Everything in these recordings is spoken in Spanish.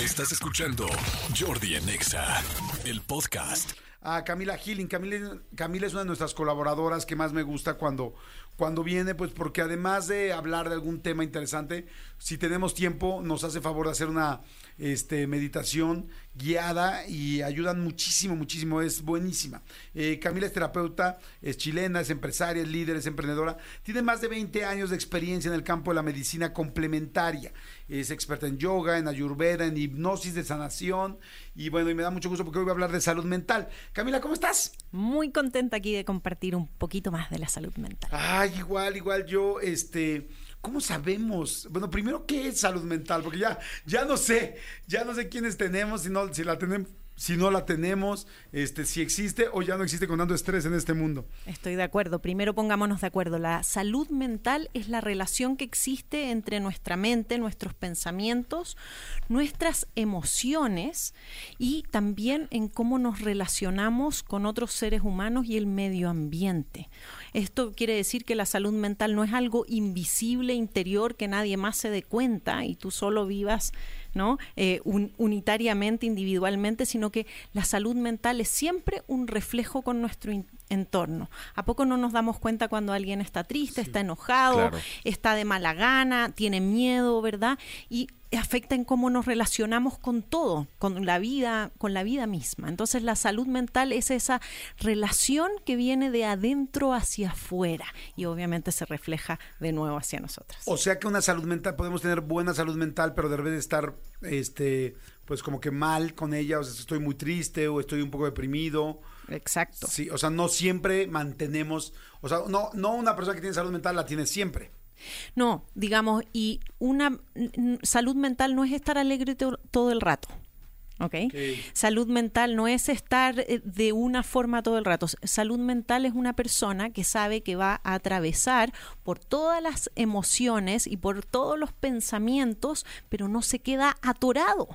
Estás escuchando Jordi Anexa, el podcast. a Camila Healing. Camila, Camila es una de nuestras colaboradoras que más me gusta cuando, cuando viene, pues porque además de hablar de algún tema interesante, si tenemos tiempo, nos hace favor de hacer una este, meditación guiada y ayudan muchísimo, muchísimo, es buenísima. Eh, Camila es terapeuta, es chilena, es empresaria, es líder, es emprendedora, tiene más de 20 años de experiencia en el campo de la medicina complementaria, es experta en yoga, en ayurveda, en hipnosis de sanación y bueno, y me da mucho gusto porque hoy voy a hablar de salud mental. Camila, ¿cómo estás? Muy contenta aquí de compartir un poquito más de la salud mental. Ay, igual, igual yo, este, ¿cómo sabemos? Bueno, primero, ¿qué es salud mental? Porque ya, ya no sé, ya no sé quiénes tenemos, si no, si la tenemos, si no la tenemos, este, si existe o ya no existe con tanto estrés en este mundo. Estoy de acuerdo. Primero pongámonos de acuerdo. La salud mental es la relación que existe entre nuestra mente, nuestros pensamientos, nuestras emociones y también en cómo nos relacionamos con otros seres humanos y el medio ambiente. Esto quiere decir que la salud mental no es algo invisible, interior, que nadie más se dé cuenta y tú solo vivas ¿no? Eh, un, unitariamente, individualmente, sino que la salud mental es siempre un reflejo con nuestro entorno. ¿A poco no nos damos cuenta cuando alguien está triste, está enojado, claro. está de mala gana, tiene miedo, ¿verdad? Y afecta en cómo nos relacionamos con todo, con la vida, con la vida misma. Entonces la salud mental es esa relación que viene de adentro hacia afuera y obviamente se refleja de nuevo hacia nosotros. O sea que una salud mental, podemos tener buena salud mental, pero de estar, este, pues como que mal con ella, o sea, estoy muy triste o estoy un poco deprimido. Exacto. Sí, o sea, no siempre mantenemos, o sea, no, no una persona que tiene salud mental la tiene siempre. No, digamos, y una salud mental no es estar alegre to todo el rato. ¿Okay? Okay. Salud mental no es estar eh, de una forma todo el rato. Salud mental es una persona que sabe que va a atravesar por todas las emociones y por todos los pensamientos, pero no se queda atorado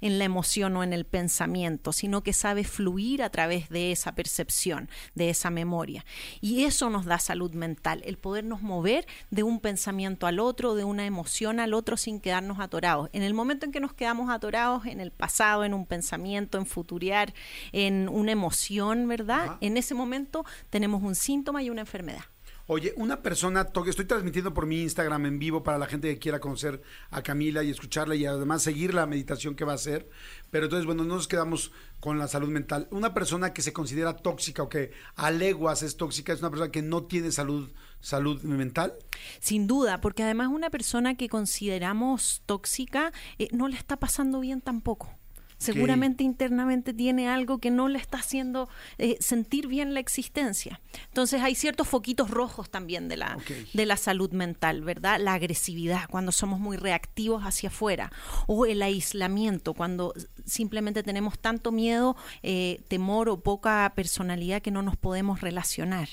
en la emoción o en el pensamiento, sino que sabe fluir a través de esa percepción, de esa memoria. Y eso nos da salud mental, el podernos mover de un pensamiento al otro, de una emoción al otro sin quedarnos atorados. En el momento en que nos quedamos atorados en el pasado, en un pensamiento, en futuriar, en una emoción, ¿verdad? En ese momento tenemos un síntoma y una enfermedad. Oye, una persona, estoy transmitiendo por mi Instagram en vivo para la gente que quiera conocer a Camila y escucharla y además seguir la meditación que va a hacer. Pero entonces, bueno, no nos quedamos con la salud mental. Una persona que se considera tóxica o que a leguas es tóxica es una persona que no tiene salud, salud mental. Sin duda, porque además una persona que consideramos tóxica eh, no le está pasando bien tampoco seguramente internamente tiene algo que no le está haciendo eh, sentir bien la existencia. Entonces hay ciertos foquitos rojos también de la, okay. de la salud mental, ¿verdad? La agresividad, cuando somos muy reactivos hacia afuera, o el aislamiento, cuando simplemente tenemos tanto miedo, eh, temor o poca personalidad que no nos podemos relacionar.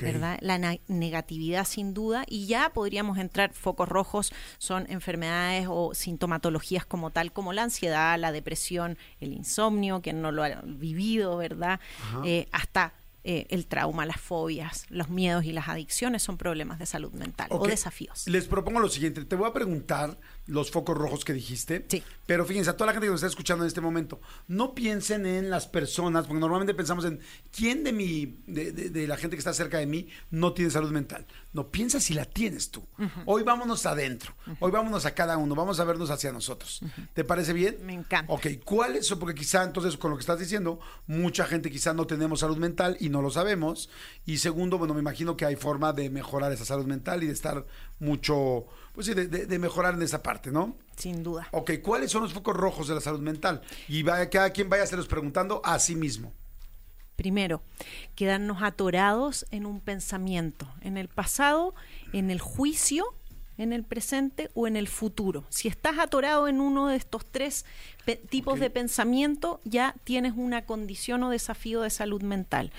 Okay. ¿verdad? La negatividad sin duda y ya podríamos entrar, focos rojos son enfermedades o sintomatologías como tal, como la ansiedad, la depresión, el insomnio, quien no lo ha vivido, ¿verdad? Eh, hasta eh, el trauma, las fobias, los miedos y las adicciones son problemas de salud mental okay. o desafíos. Les propongo lo siguiente, te voy a preguntar los focos rojos que dijiste, sí. pero fíjense, a toda la gente que nos está escuchando en este momento, no piensen en las personas, porque normalmente pensamos en quién de mi, de, de, de la gente que está cerca de mí no tiene salud mental. No, piensa si la tienes tú. Uh -huh. Hoy vámonos adentro, uh -huh. hoy vámonos a cada uno, vamos a vernos hacia nosotros. Uh -huh. ¿Te parece bien? Me encanta. Ok, ¿cuál es eso? Porque quizá entonces con lo que estás diciendo, mucha gente quizá no tenemos salud mental y no lo sabemos. Y segundo, bueno, me imagino que hay forma de mejorar esa salud mental y de estar mucho, pues sí, de, de, de mejorar en esa parte, ¿no? Sin duda. Ok, ¿cuáles son los focos rojos de la salud mental? Y vaya, cada quien vaya a los preguntando a sí mismo. Primero, quedarnos atorados en un pensamiento, en el pasado, en el juicio, en el presente o en el futuro. Si estás atorado en uno de estos tres tipos okay. de pensamiento, ya tienes una condición o desafío de salud mental.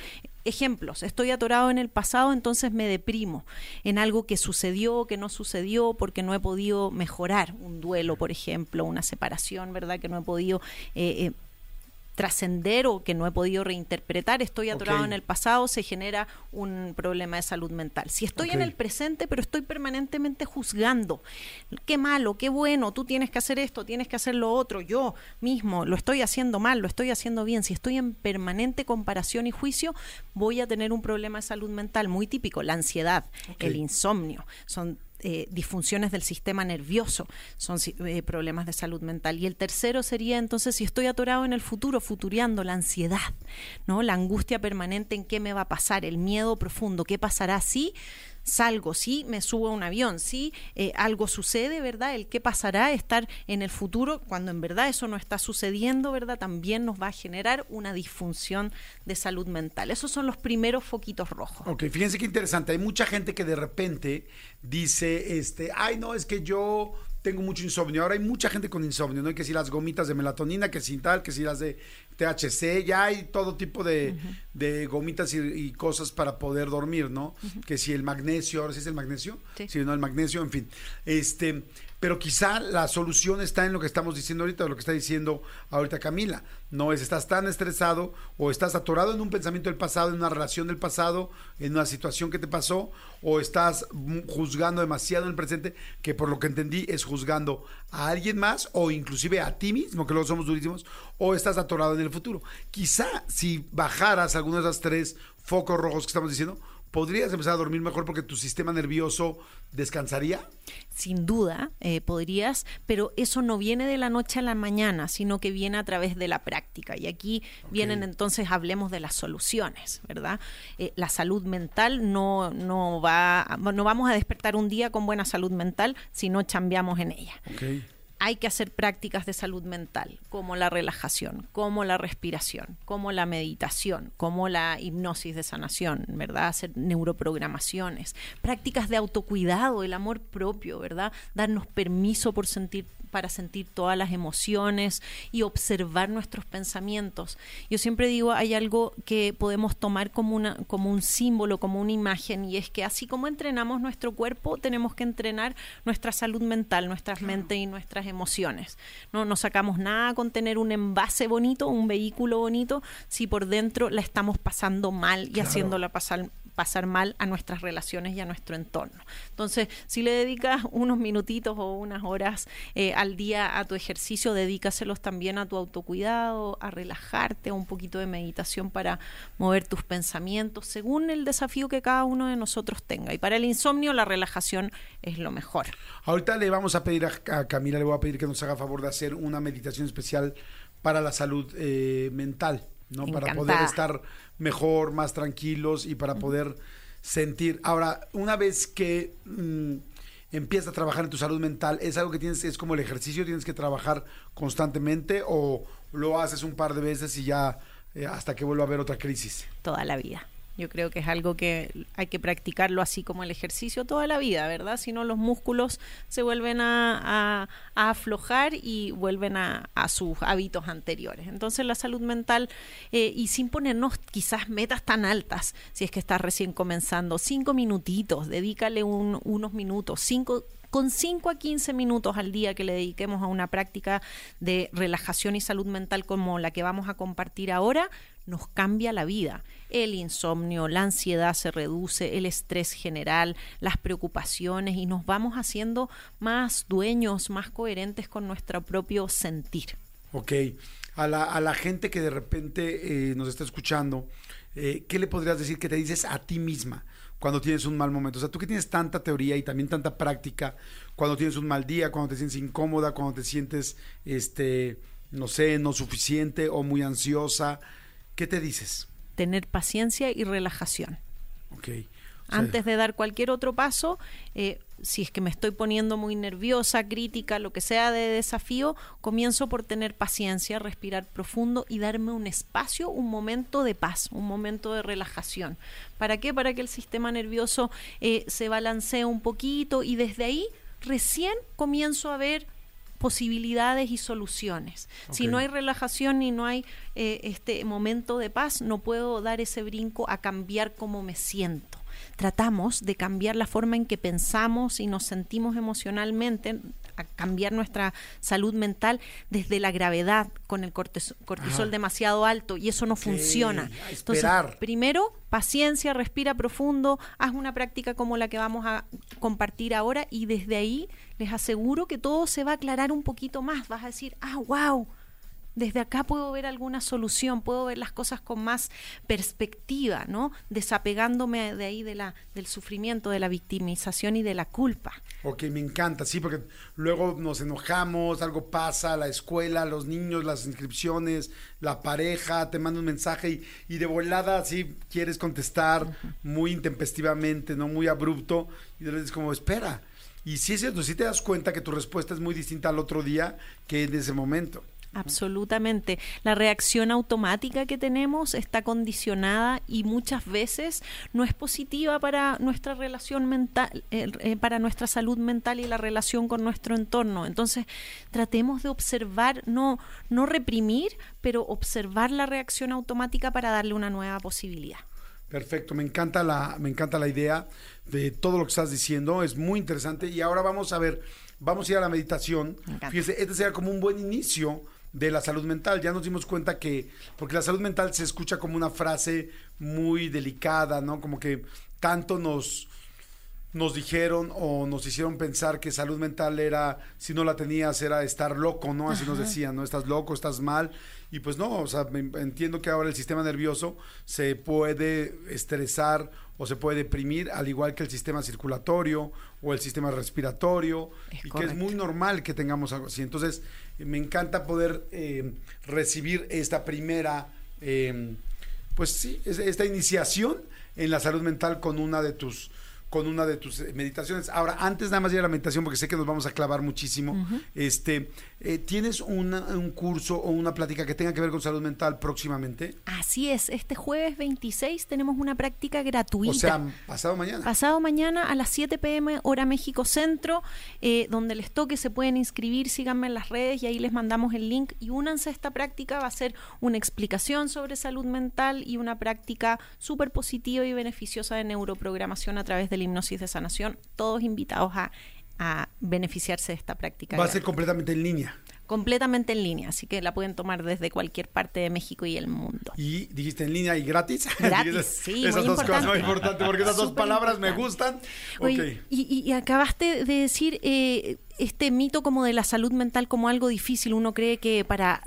Ejemplos, estoy atorado en el pasado, entonces me deprimo en algo que sucedió, que no sucedió, porque no he podido mejorar un duelo, por ejemplo, una separación, ¿verdad? Que no he podido... Eh, eh, trascender o que no he podido reinterpretar, estoy atorado en el pasado, se genera un problema de salud mental. Si estoy en el presente, pero estoy permanentemente juzgando, qué malo, qué bueno, tú tienes que hacer esto, tienes que hacer lo otro, yo mismo lo estoy haciendo mal, lo estoy haciendo bien, si estoy en permanente comparación y juicio, voy a tener un problema de salud mental muy típico, la ansiedad, el insomnio, son eh, disfunciones del sistema nervioso, son eh, problemas de salud mental. Y el tercero sería entonces si estoy atorado en el futuro, futuriando la ansiedad, ¿no? La angustia permanente en qué me va a pasar, el miedo profundo, qué pasará si salgo, sí, me subo a un avión, sí, eh, algo sucede, ¿verdad? El qué pasará, estar en el futuro, cuando en verdad eso no está sucediendo, ¿verdad? También nos va a generar una disfunción de salud mental. Esos son los primeros foquitos rojos. Ok, fíjense qué interesante. Hay mucha gente que de repente dice, este, ay, no, es que yo tengo mucho insomnio. Ahora hay mucha gente con insomnio, ¿no? Hay que si las gomitas de melatonina, que si tal, que si las de THC, ya hay todo tipo de, gomitas y, cosas para poder dormir, ¿no? Que si el magnesio, ahora sí es el magnesio, sí. si no el magnesio, en fin. Este, pero quizá la solución está en lo que estamos diciendo ahorita, lo que está diciendo ahorita Camila. No es estás tan estresado o estás atorado en un pensamiento del pasado, en una relación del pasado, en una situación que te pasó, o estás juzgando demasiado en el presente, que por lo que entendí es juzgando a alguien más o inclusive a ti mismo, que luego somos durísimos, o estás atorado en el futuro. Quizá si bajaras algunos de esos tres focos rojos que estamos diciendo, podrías empezar a dormir mejor porque tu sistema nervioso descansaría? Sin duda, eh, podrías, pero eso no viene de la noche a la mañana, sino que viene a través de la práctica. Y aquí vienen entonces, hablemos de las soluciones, ¿verdad? Eh, la salud mental no, no va, no vamos a despertar un día con buena salud mental si no cambiamos en ella hay que hacer prácticas de salud mental, como la relajación, como la respiración, como la meditación, como la hipnosis de sanación, ¿verdad? Hacer neuroprogramaciones, prácticas de autocuidado, el amor propio, ¿verdad? Darnos permiso por sentir para sentir todas las emociones y observar nuestros pensamientos. Yo siempre digo, hay algo que podemos tomar como, una, como un símbolo, como una imagen, y es que así como entrenamos nuestro cuerpo, tenemos que entrenar nuestra salud mental, nuestras mentes y nuestras emociones. No, no sacamos nada con tener un envase bonito, un vehículo bonito, si por dentro la estamos pasando mal y haciéndola pasar pasar mal a nuestras relaciones y a nuestro entorno. Entonces, si le dedicas unos minutitos o unas horas eh, al día a tu ejercicio, dedícaselos también a tu autocuidado, a relajarte, a un poquito de meditación para mover tus pensamientos, según el desafío que cada uno de nosotros tenga. Y para el insomnio, la relajación es lo mejor. Ahorita le vamos a pedir a, Camila, le voy a pedir que nos haga favor de hacer una meditación especial para la salud eh, mental. ¿No? Para poder estar mejor, más tranquilos y para poder sentir. Ahora, una vez que mm, empiezas a trabajar en tu salud mental, ¿es algo que tienes, es como el ejercicio, tienes que trabajar constantemente o lo haces un par de veces y ya eh, hasta que vuelva a haber otra crisis? Toda la vida. Yo creo que es algo que hay que practicarlo así como el ejercicio toda la vida, ¿verdad? Si no, los músculos se vuelven a, aflojar y vuelven a, sus hábitos anteriores. Entonces, la salud mental, eh, y sin ponernos quizás metas tan altas, si es que estás recién comenzando, cinco minutitos, dedícale unos minutos, cinco con 5 a 15 minutos al día que le dediquemos a una práctica de relajación y salud mental como la que vamos a compartir ahora, nos cambia la vida. El insomnio, la ansiedad se reduce, el estrés general, las preocupaciones y nos vamos haciendo más dueños, más coherentes con nuestro propio sentir. Ok, a la, a la gente que de repente eh, nos está escuchando, eh, ¿qué le podrías decir que te dices a ti misma cuando tienes un mal momento? O sea, tú que tienes tanta teoría y también tanta práctica, cuando tienes un mal día, cuando te sientes incómoda, cuando te sientes, este, no sé, no suficiente o muy ansiosa, ¿Qué te dices? Tener paciencia y relajación. Ok. Antes de dar cualquier otro paso, eh, si es que me estoy poniendo muy nerviosa, crítica, lo que sea de desafío, comienzo por tener paciencia, respirar profundo y darme un espacio, un momento de paz, un momento de relajación. ¿Para qué? Para que el sistema nervioso eh, se balancee un poquito y desde ahí recién comienzo a ver posibilidades y soluciones. Si no hay relajación y no hay eh, este momento de paz, no puedo dar ese brinco a cambiar cómo me siento. Tratamos de cambiar la forma en que pensamos y nos sentimos emocionalmente cambiar nuestra salud mental desde la gravedad con el cortisol, demasiado alto y eso no funciona. Entonces, primero, paciencia, respira profundo, haz una práctica como la que vamos a compartir ahora y desde ahí les aseguro que todo se va a aclarar un poquito más. Vas a decir, ah, wow desde acá puedo ver alguna solución, puedo ver las cosas con más perspectiva, ¿no? Desapegándome de ahí de la, del sufrimiento, de la victimización y de la culpa. Ok, me encanta, sí, porque luego nos enojamos, algo pasa, la escuela, los niños, las inscripciones, la pareja, te manda un mensaje y, de volada, sí, quieres contestar muy intempestivamente, ¿no? Muy abrupto, y le dices como, espera. Y sí es cierto, sí te das cuenta que tu respuesta es muy distinta al otro día que en ese momento. Absolutamente. La reacción automática que tenemos está condicionada y muchas veces no es positiva para nuestra relación mental, eh, eh, para nuestra salud mental y la relación con nuestro entorno. Entonces, tratemos de observar, no, no reprimir, pero observar la reacción automática para darle una nueva posibilidad. Perfecto, me encanta la, me encanta la idea de todo lo que estás diciendo, es muy interesante. Y ahora vamos a ver, vamos a ir a la meditación. Fíjese, este sería como un buen inicio de la salud mental. Ya nos dimos cuenta que, porque la salud mental se escucha como una frase muy delicada, ¿no? Como que tanto nos, nos dijeron o nos hicieron pensar que salud mental era, si no la tenías, era estar loco, ¿no? Así nos decían, ¿no? Estás loco, estás mal. Y pues no, o sea, entiendo que ahora el sistema nervioso se puede estresar o se puede deprimir, al igual que el sistema circulatorio o el sistema respiratorio, y que es muy normal que tengamos algo así. Entonces, me encanta poder eh, recibir esta primera, eh, pues sí, esta iniciación en la salud mental con una de tus con una de tus eh, meditaciones. Ahora, antes nada más de ir a la meditación, porque sé que nos vamos a clavar muchísimo, este, eh, ¿tienes un curso o una plática que tenga que ver con salud mental próximamente? Así es, este jueves 26 tenemos una práctica gratuita. O sea, pasado mañana. Pasado mañana a las 7 pm, hora México Centro, eh, donde les toque, se pueden inscribir, síganme en las redes y ahí les mandamos el link y únanse a esta práctica, va a ser una explicación sobre salud mental y una práctica súper positiva y beneficiosa de neuroprogramación a través del hipnosis de sanación, todos invitados a, beneficiarse de esta práctica. Va a ser completamente en línea. Completamente en línea, así que la pueden tomar desde cualquier parte de México y el mundo. Y dijiste en línea y gratis. Gratis, sí, Esas dos cosas muy importantes, porque esas dos palabras me gustan. y, acabaste de decir eh, este mito como de la salud mental como algo difícil. Uno cree que para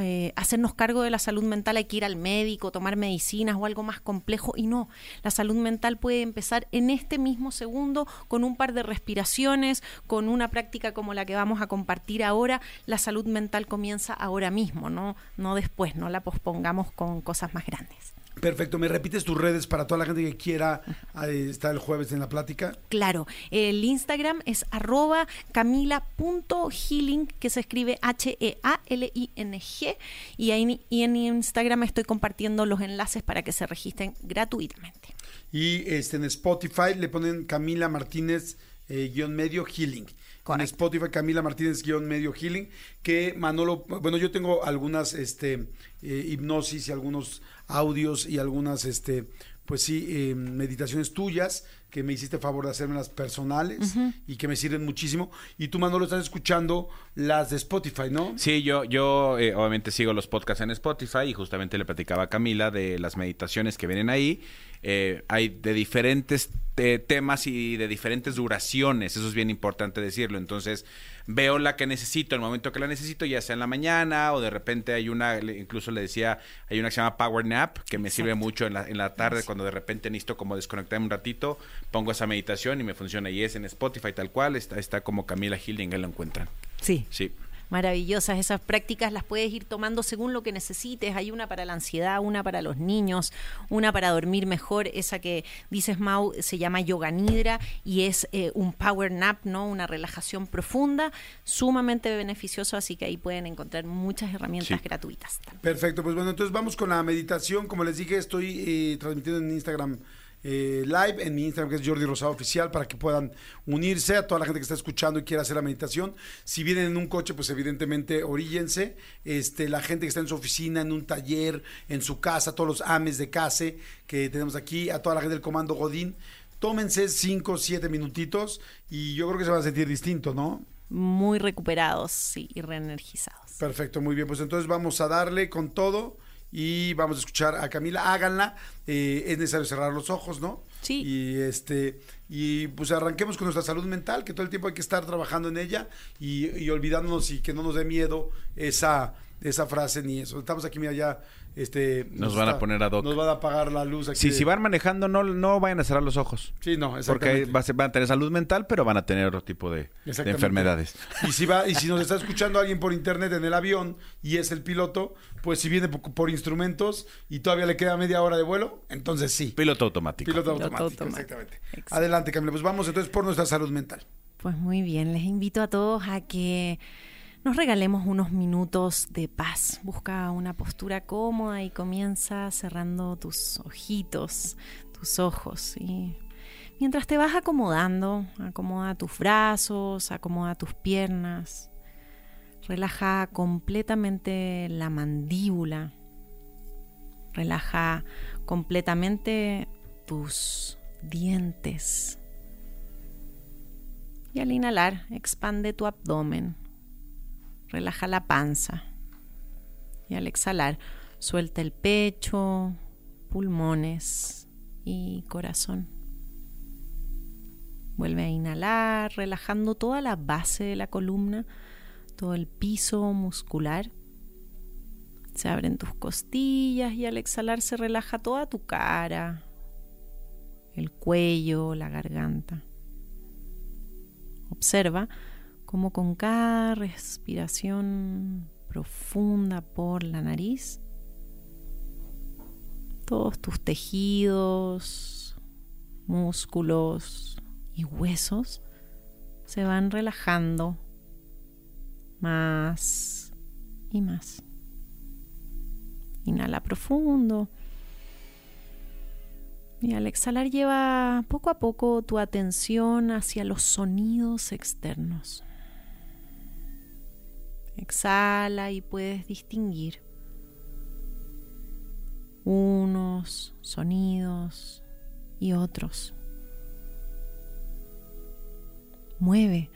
eh, hacernos cargo de la salud mental hay que ir al médico, tomar medicinas o algo más complejo y no, la salud mental puede empezar en este mismo segundo con un par de respiraciones, con una práctica como la que vamos a compartir ahora, la salud mental comienza ahora mismo, no, no después, no la pospongamos con cosas más grandes. Perfecto, ¿me repites tus redes para toda la gente que quiera eh, estar el jueves en la plática? Claro, el Instagram es arroba camila.healing, que se escribe H-E-A-L-I-N-G, y, y en Instagram estoy compartiendo los enlaces para que se registren gratuitamente. Y este, en Spotify le ponen Camila Martínez eh, guion medio healing. Con Spotify Camila Martínez guion medio healing que Manolo bueno yo tengo algunas este eh, hipnosis y algunos audios y algunas, este, pues sí, eh, meditaciones tuyas que me hiciste favor de hacerme las personales y que me sirven muchísimo. Y tú, Manolo, estás escuchando las de Spotify, ¿no? Sí, yo, yo eh, obviamente sigo los podcasts en Spotify y justamente le platicaba a Camila de las meditaciones que vienen ahí. Eh, hay de diferentes temas y de diferentes duraciones, eso es bien importante decirlo. Entonces, veo la que necesito, el momento que la necesito, ya sea en la mañana o de repente hay una, incluso le decía, hay una que se llama Power Nap, que me sirve mucho en la, en la tarde cuando de repente necesito como desconectarme un ratito, pongo esa meditación y me funciona. Y es en Spotify tal cual, está, está como Camila Hilding, ahí lo encuentran. Sí. Sí maravillosas. Esas prácticas las puedes ir tomando según lo que necesites. Hay una para la ansiedad, una para los niños, una para dormir mejor. Esa que dices, Mau, se llama Yoga Nidra y es eh, un power nap, ¿no? Una relajación profunda, sumamente beneficioso. Así que ahí pueden encontrar muchas herramientas gratuitas. Perfecto, pues bueno, entonces vamos con la meditación. Como les dije, estoy eh, transmitiendo en Instagram eh, live en mi Instagram, que es Jordi Rosado Oficial, para que puedan unirse a toda la gente que está escuchando y quiera hacer la meditación. Si vienen en un coche, pues evidentemente oríllense. Este, la gente que está en su oficina, en un taller, en su casa, todos los ames de casa que tenemos aquí, a toda la gente del Comando Godín, tómense 5 o 7 minutitos y yo creo que se va a sentir distinto, ¿no? muy recuperados y, reenergizados. Perfecto, muy bien. Pues entonces vamos a darle con todo y vamos a escuchar a Camila. Háganla. Eh, es necesario cerrar los ojos, ¿no? Sí. Y este y pues arranquemos con nuestra salud mental, que todo el tiempo hay que estar trabajando en ella y, y olvidándonos y que no nos dé miedo esa esa frase ni eso. Estamos aquí, mira, ya este, nos, van a poner a doc. Nos van a apagar la luz aquí. Sí, si van manejando, no, no vayan a cerrar los ojos. Sí, no, Porque van a tener salud mental, pero van a tener otro tipo de, enfermedades. Y si va, y si nos está escuchando alguien por internet en el avión y es el piloto, pues si viene por, instrumentos y todavía le queda media hora de vuelo, entonces sí. Piloto automático. Piloto, automático, exactamente. Adelante, Camila. Pues vamos entonces por nuestra salud mental. Pues muy bien, les invito a todos a que nos regalemos unos minutos de paz. Busca una postura cómoda y comienza cerrando tus ojitos, tus ojos. Mientras te vas acomodando, acomoda tus brazos, acomoda tus piernas. Relaja completamente la mandíbula. Relaja completamente tus dientes. Y al inhalar, expande tu abdomen relaja la panza. Y al exhalar, suelta el pecho, pulmones y corazón. Vuelve a inhalar, relajando toda la base de la columna, todo el piso muscular. Se abren tus costillas y al exhalar se relaja toda tu cara, el cuello, la garganta. Observa como con cada respiración profunda por la nariz, todos tus tejidos, músculos y huesos se van relajando más y más. Inhala profundo. Y al exhalar lleva poco a poco tu atención hacia los sonidos externos. Exhala y puedes distinguir unos sonidos y otros. Mueve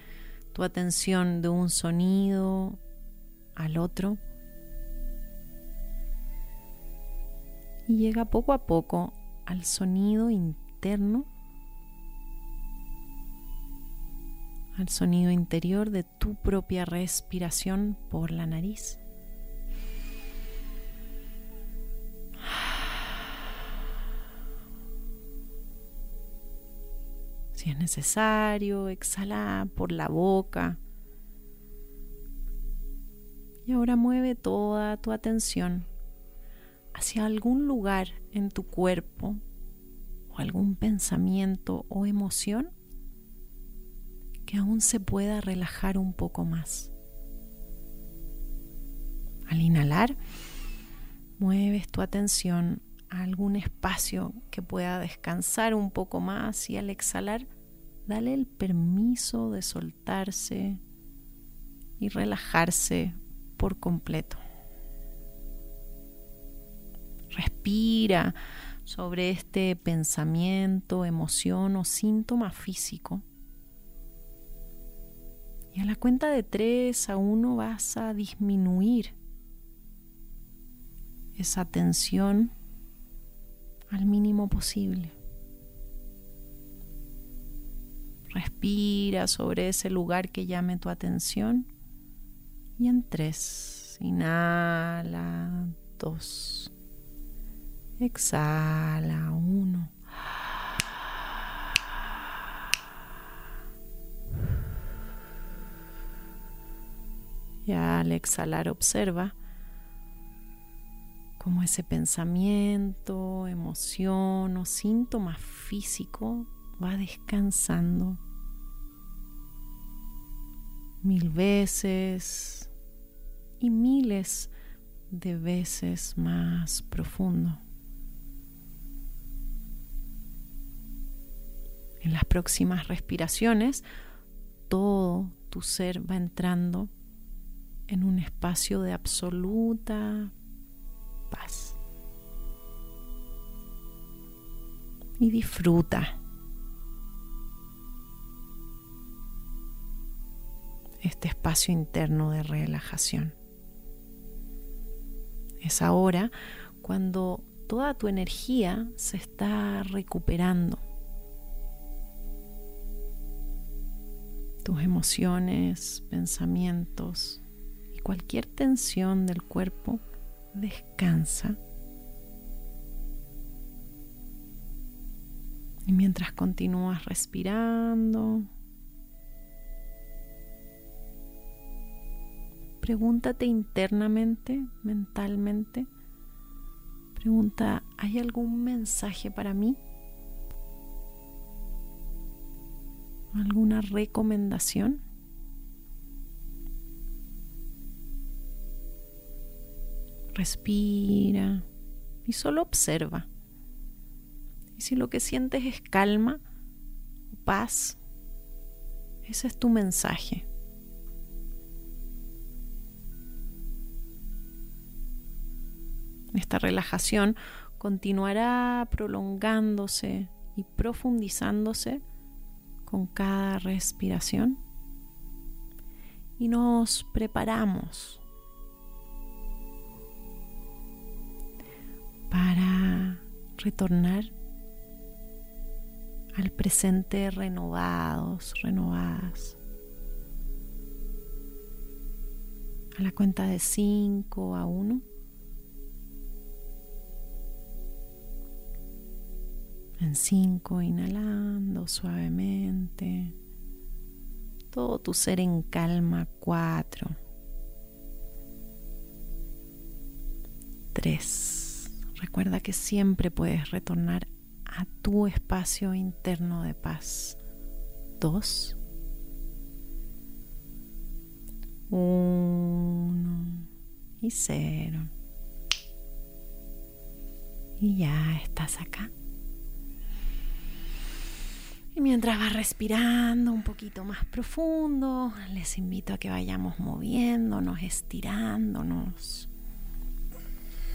tu atención de un sonido al otro y llega poco a poco al sonido interno al sonido interior de tu propia respiración por la nariz. Si es necesario, exhala por la boca. Y ahora mueve toda tu atención hacia algún lugar en tu cuerpo o algún pensamiento o emoción que aún se pueda relajar un poco más. Al inhalar, mueves tu atención a algún espacio que pueda descansar un poco más y al exhalar, dale el permiso de soltarse y relajarse por completo. Respira sobre este pensamiento, emoción o síntoma físico y a la cuenta de 3 a 1 vas a disminuir esa tensión al mínimo posible. Respira sobre ese lugar que llame tu atención. Y en 3, inhala, 2, exhala, 1. Y al exhalar observa cómo ese pensamiento, emoción o síntoma físico va descansando mil veces y miles de veces más profundo. En las próximas respiraciones, todo tu ser va entrando en un espacio de absoluta paz. Y disfruta este espacio interno de relajación. Es ahora cuando toda tu energía se está recuperando. Tus emociones, pensamientos cualquier tensión del cuerpo descansa. Y mientras continúas respirando, pregúntate internamente, mentalmente, pregunta, ¿hay algún mensaje para mí? ¿Alguna recomendación? Respira y solo observa. Y si lo que sientes es calma o paz, ese es tu mensaje. Esta relajación continuará prolongándose y profundizándose con cada respiración y nos preparamos para retornar al presente renovados, renovadas. A la cuenta de 5 a 1. En cinco, inhalando suavemente. Todo tu ser en calma. Cuatro. Tres. Recuerda que siempre puedes retornar a tu espacio interno de paz. Dos. Uno. Y cero. Y ya estás acá. Y mientras vas respirando un poquito más profundo, les invito a que vayamos moviéndonos, estirándonos.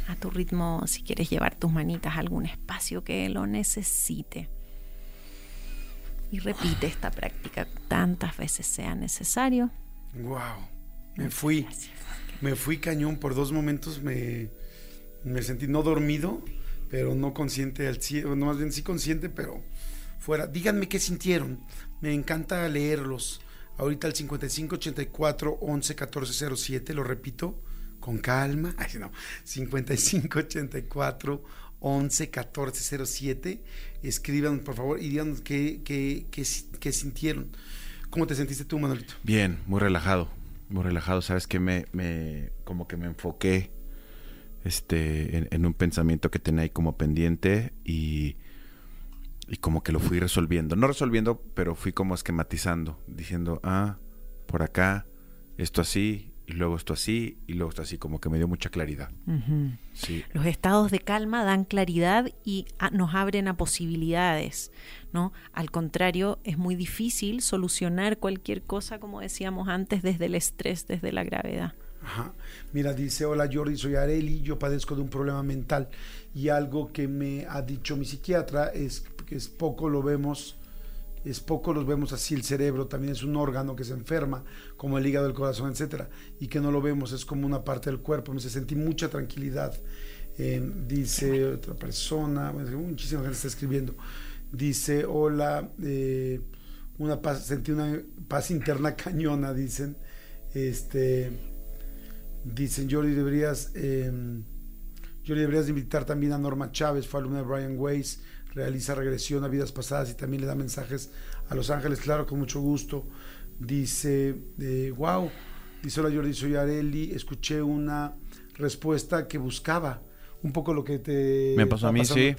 A tu ritmo, si quieres llevar tus manitas a algún espacio que lo necesite. Y repite esta práctica tantas veces sea necesario. Wow, me fui. Me fui cañón por dos momentos. Me, me sentí no dormido, pero no consciente al cielo. No, más bien sí consciente, pero fuera. Díganme qué sintieron. Me encanta leerlos. Ahorita el 5584 11 14 07, lo repito, con calma. Ay, no. 5584 11 14 07. Escriban, por favor, y digan qué, qué, qué, sintieron. ¿Cómo te sentiste tú, Manolito? Bien, muy relajado. Muy relajado. Sabes que me, me como que me enfoqué este, en, en un pensamiento que tenía ahí como pendiente y y como que lo fui resolviendo. No resolviendo, pero fui como esquematizando, diciendo, ah, por acá, esto así, y luego esto así, y luego esto así, como que me dio mucha claridad. sí. Los estados de calma dan claridad y a, nos abren a posibilidades, ¿no? Al contrario, es muy difícil solucionar cualquier cosa, como decíamos antes, desde el estrés, desde la gravedad. Ajá. Mira, dice, hola Jordi, soy Areli, yo padezco de un problema mental y algo que me ha dicho mi psiquiatra es que es poco lo vemos, es poco los vemos así, el cerebro también es un órgano que se enferma, como el hígado, el corazón, etcétera, y que no lo vemos, es como una parte del cuerpo, me sentí mucha tranquilidad. Eh, dice otra persona, muchísima gente está escribiendo, dice, hola, eh, una paz, sentí una paz interna cañona, dicen, este, dicen, Jordi, deberías... Eh, yo deberías invitar también a Norma Chávez, fue alumna de Brian Weiss, realiza regresión a vidas pasadas y también le da mensajes a los ángeles, claro, con mucho gusto. Dice, eh, wow, dice hola Jordi, soy Areli, escuché una respuesta que buscaba, un poco lo que te... Me pasó a mí, sí.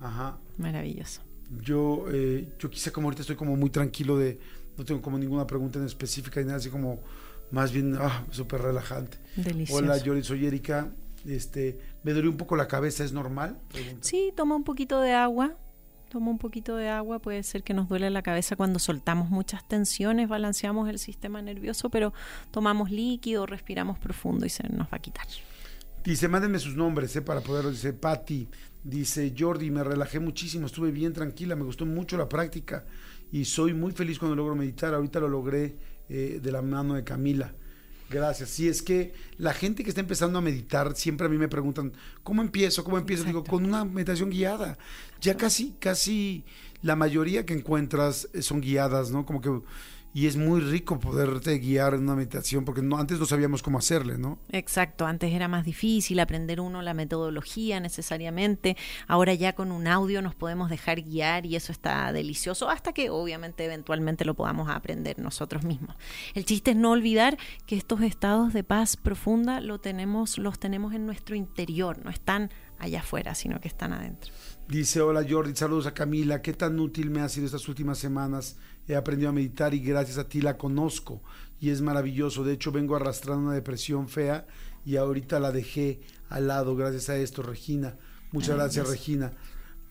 Ajá. Maravilloso. Yo, eh, yo quise como ahorita estoy como muy tranquilo de, no tengo como ninguna pregunta en específica y nada, así como más bien ah, súper relajante. Delicioso. Hola Jordi, soy Erika, este, me duele un poco la cabeza, ¿es normal? Sí, toma un poquito de agua. Toma un poquito de agua, puede ser que nos duele la cabeza cuando soltamos muchas tensiones, balanceamos el sistema nervioso, pero tomamos líquido, respiramos profundo y se nos va a quitar. Dice, mándenme sus nombres, ¿eh? para poderlo. Dice, Patti, dice, Jordi, me relajé muchísimo, estuve bien tranquila, me gustó mucho la práctica y soy muy feliz cuando logro meditar. Ahorita lo logré eh, de la mano de Camila. Gracias. Sí, es que la gente que está empezando a meditar, siempre a mí me preguntan, ¿cómo empiezo? ¿Cómo empiezo? Digo, con una meditación guiada. Ya casi, casi la mayoría que encuentras eh, son guiadas, ¿no? Como que y es muy rico poderte guiar en una meditación porque no, antes no sabíamos cómo hacerle, ¿no? Exacto, antes era más difícil aprender uno la metodología necesariamente, ahora ya con un audio nos podemos dejar guiar y eso está delicioso hasta que obviamente eventualmente lo podamos aprender nosotros mismos. El chiste es no olvidar que estos estados de paz profunda lo tenemos, los tenemos en nuestro interior, no están allá afuera, sino que están adentro. Dice, hola Jordi, saludos a Camila, ¿qué tan útil me ha sido estas últimas semanas? He aprendido a meditar y gracias a ti la conozco y es maravilloso. De hecho, vengo arrastrando una depresión fea y ahorita la dejé al lado gracias a esto, Regina. Muchas gracias, Regina.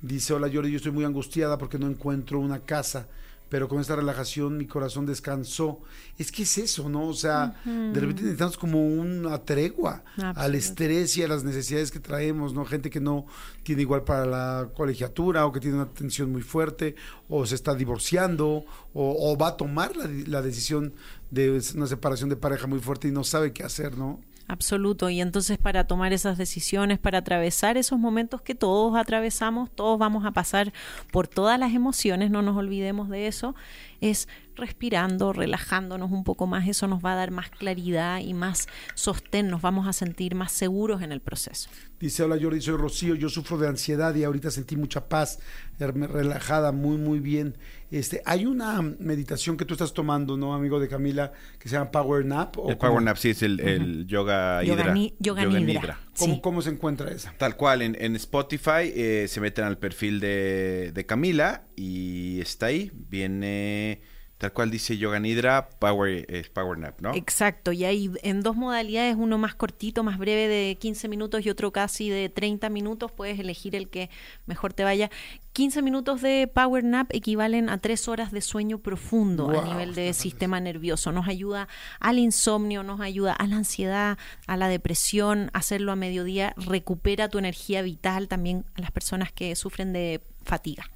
Dice, hola Jordi, yo estoy muy angustiada porque no encuentro una casa pero con esta relajación mi corazón descansó. Es que es eso, ¿no? O sea, de repente necesitamos como una tregua al estrés y a las necesidades que traemos, ¿no? Gente que no tiene igual para la colegiatura o que tiene una tensión muy fuerte o se está divorciando o, va a tomar la, la decisión de una separación de pareja muy fuerte y no sabe qué hacer, ¿no? Absoluto. Y entonces para tomar esas decisiones, para atravesar esos momentos que todos atravesamos, todos vamos a pasar por todas las emociones, no nos olvidemos de eso, es respirando, relajándonos un poco más, eso nos va a dar más claridad y más sostén, nos vamos a sentir más seguros en el proceso. Dice, hola Jordi, soy Rocío, yo sufro de ansiedad y ahorita sentí mucha paz, relajada, muy, muy bien. Este, hay una meditación que tú estás tomando, ¿no, amigo de Camila, que se llama Power Nap? el Power Nap, sí, es el, yoga, yoga Yoga, nidra. ¿Cómo, se encuentra esa? Tal cual, en, Spotify eh, se meten al perfil de, de Camila y está ahí, viene Tal cual dice Yoga Nidra, Power, Power Nap, ¿no? Exacto, y hay en dos modalidades, uno más cortito, más breve de 15 minutos y otro casi de 30 minutos, puedes elegir el que mejor te vaya. 15 minutos de Power Nap equivalen a 3 horas de sueño profundo a nivel de sistema nervioso. Nos ayuda al insomnio, nos ayuda a la ansiedad, a la depresión, hacerlo a mediodía recupera tu energía vital también a las personas que sufren de fatiga.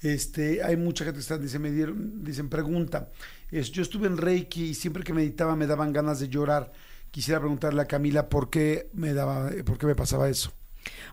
Este, hay mucha gente que está, dice, me dieron, dicen, pregunta, es, yo estuve en Reiki y siempre que meditaba me daban ganas de llorar. Quisiera preguntarle a Camila por qué me daba, por qué me pasaba eso.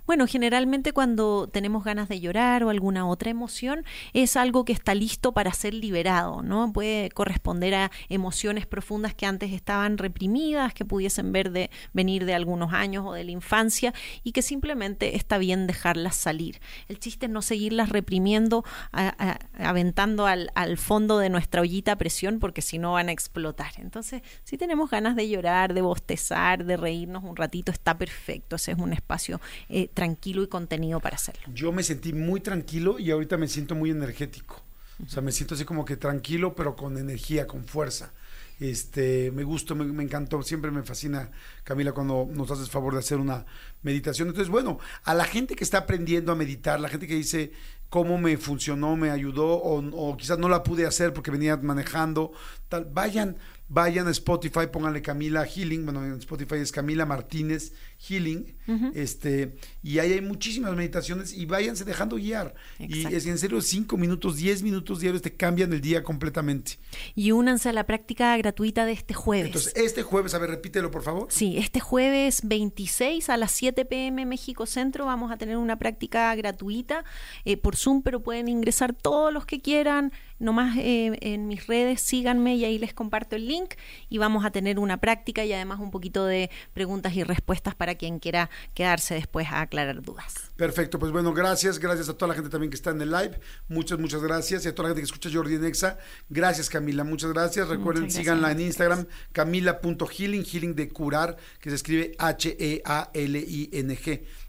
Bueno, generalmente cuando tenemos ganas de llorar o alguna otra emoción es algo que está listo para ser liberado, ¿no? Puede corresponder a emociones profundas que antes estaban reprimidas, que pudiesen ver de, venir de algunos años o de la infancia y que simplemente está bien dejarlas salir. El chiste es no seguirlas reprimiendo, aventando al, fondo de nuestra ollita a presión porque si no van a explotar. Entonces, si tenemos ganas de llorar, de bostezar, de reírnos un ratito, está perfecto. Ese es un espacio eh, tranquilo y contenido para hacerlo. Yo me sentí muy tranquilo y ahorita me siento muy energético. O sea, me siento así como que tranquilo, pero con energía, con fuerza. Este, me gustó, me, encantó, siempre me fascina, Camila, cuando nos haces favor de hacer una meditación. Entonces, bueno, a la gente que está aprendiendo a meditar, la gente que dice cómo me funcionó, me ayudó, o, o quizás no la pude hacer porque venía manejando, tal, vayan, vayan a Spotify, pónganle Camila Healing, bueno, en Spotify es Camila Martínez Healing, este, y ahí hay muchísimas meditaciones y váyanse dejando guiar. Y es en serio, cinco minutos, diez minutos diarios te cambian el día completamente. Y únanse a la práctica gratuita de este jueves. Entonces, este jueves, a ver, repítelo por favor. Sí, este jueves 26 a las 7 pm México Centro vamos a tener una práctica gratuita eh, por Zoom, pero pueden ingresar todos los que quieran nomás eh, en mis redes síganme y ahí les comparto el link y vamos a tener una práctica y además un poquito de preguntas y respuestas para quien quiera quedarse después a aclarar dudas. Perfecto, pues bueno, gracias, gracias a toda la gente también que está en el live, muchas, muchas gracias y a toda la gente que escucha Jordi Nexa, gracias Camila, muchas gracias, recuerden, síganla en Instagram, camila.healing, healing de curar, que se escribe H-E-A-L-I-N-G.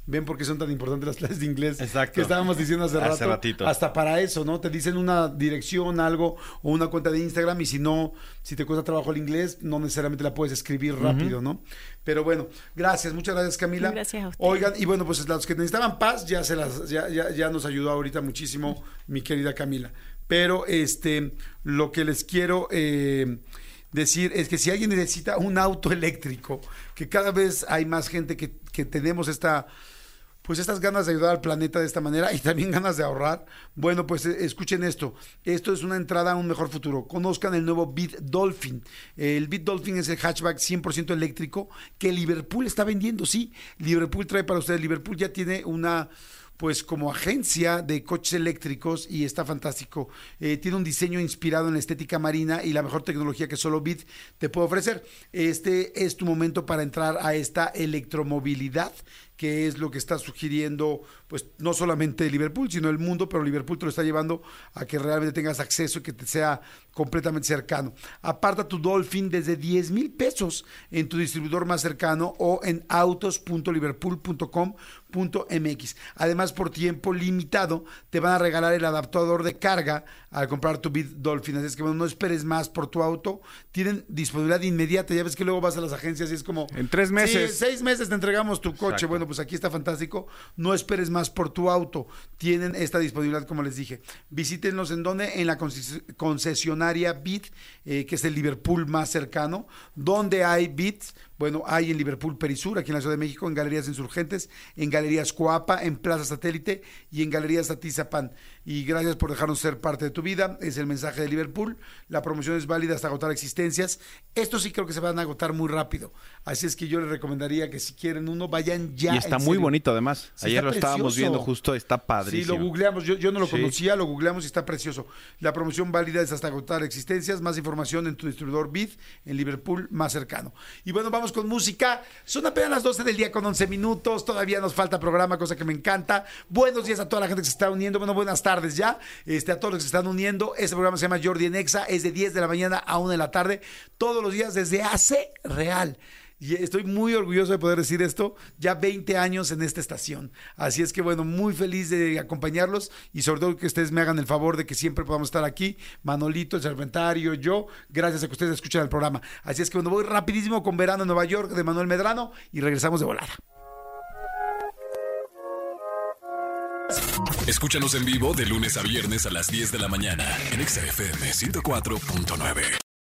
Ven por qué son tan importantes las clases de inglés Exacto. que estábamos diciendo hace, rato. ratito. Hasta para eso, ¿no? Te dicen una dirección, algo, o una cuenta de Instagram, y si no, si te cuesta trabajo el inglés, no necesariamente la puedes escribir rápido, ¿no? Pero bueno, gracias, muchas gracias Camila. Gracias a usted. Oigan, y bueno, pues los que necesitaban paz, ya se las, ya, ya, ya nos ayudó ahorita muchísimo mi querida Camila. Pero este, lo que les quiero eh, decir es que si alguien necesita un auto eléctrico, que cada vez hay más gente que, que tenemos esta pues estas ganas de ayudar al planeta de esta manera y también ganas de ahorrar, bueno, pues eh, escuchen esto. Esto es una entrada a un mejor futuro. Conozcan el nuevo Beat Dolphin. El Beat Dolphin es el hatchback 100% eléctrico que Liverpool está vendiendo, sí. Liverpool trae para ustedes. Liverpool ya tiene una pues como agencia de coches eléctricos y está fantástico. Eh, tiene un diseño inspirado en la estética marina y la mejor tecnología que solo Bit te puede ofrecer. Este es tu momento para entrar a esta electromovilidad que es lo que está sugiriendo, pues no solamente Liverpool, sino el mundo, pero Liverpool te lo está llevando a que realmente tengas acceso y que te sea completamente cercano. Aparta tu Dolphin desde 10 mil pesos en tu distribuidor más cercano o en autos.liverpool.com.mx. Además, por tiempo limitado, te van a regalar el adaptador de carga al comprar tu Bit Dolphin. Así es que bueno, no esperes más por tu auto. Tienen disponibilidad inmediata. Ya ves que luego vas a las agencias y es como... En tres meses. Sí, seis meses te entregamos tu coche. Bueno, pues aquí está fantástico. No esperes más por tu auto. Tienen esta disponibilidad, como les dije. Visítenlos en donde? En la concesionaria Bit, eh, que es el Liverpool más cercano. donde hay Bits? Bueno, hay en Liverpool Perisur, aquí en la Ciudad de México, en Galerías Insurgentes, en Galerías Coapa, en Plaza Satélite y en Galerías Atizapán. Y gracias por dejarnos ser parte de tu vida. Es el mensaje de Liverpool. La promoción es válida hasta agotar existencias. Esto sí creo que se van a agotar muy rápido. Así es que yo les recomendaría que si quieren uno, vayan ya. Y está muy bonito además. Ayer lo estábamos viendo justo, está padrísimo. Sí, lo googleamos. Yo, yo no lo conocía, lo googleamos y está precioso. La promoción válida es hasta agotar existencias. Más información en tu distribuidor BID en Liverpool más cercano. Y bueno, vamos con música. Son apenas las 12 del día con 11 minutos. Todavía nos falta programa, cosa que me encanta. Buenos días a toda la gente que se está uniendo. Bueno, buenas tardes ya. Este, a todos los que se están uniendo. Este programa se llama Jordi en Exa. Es de 10 de la mañana a 1 de la tarde. Todos los días desde hace real. Y estoy muy orgulloso de poder decir esto, ya 20 años en esta estación. Así es que bueno, muy feliz de acompañarlos y sobre todo que ustedes me hagan el favor de que siempre podamos estar aquí, Manolito, el Serventario, yo, gracias a que ustedes escuchan el programa. Así es que bueno, voy rapidísimo con Verano en Nueva York de Manuel Medrano y regresamos de volada. Escúchanos en vivo de lunes a viernes a las 10 de la mañana en XFM 104.9.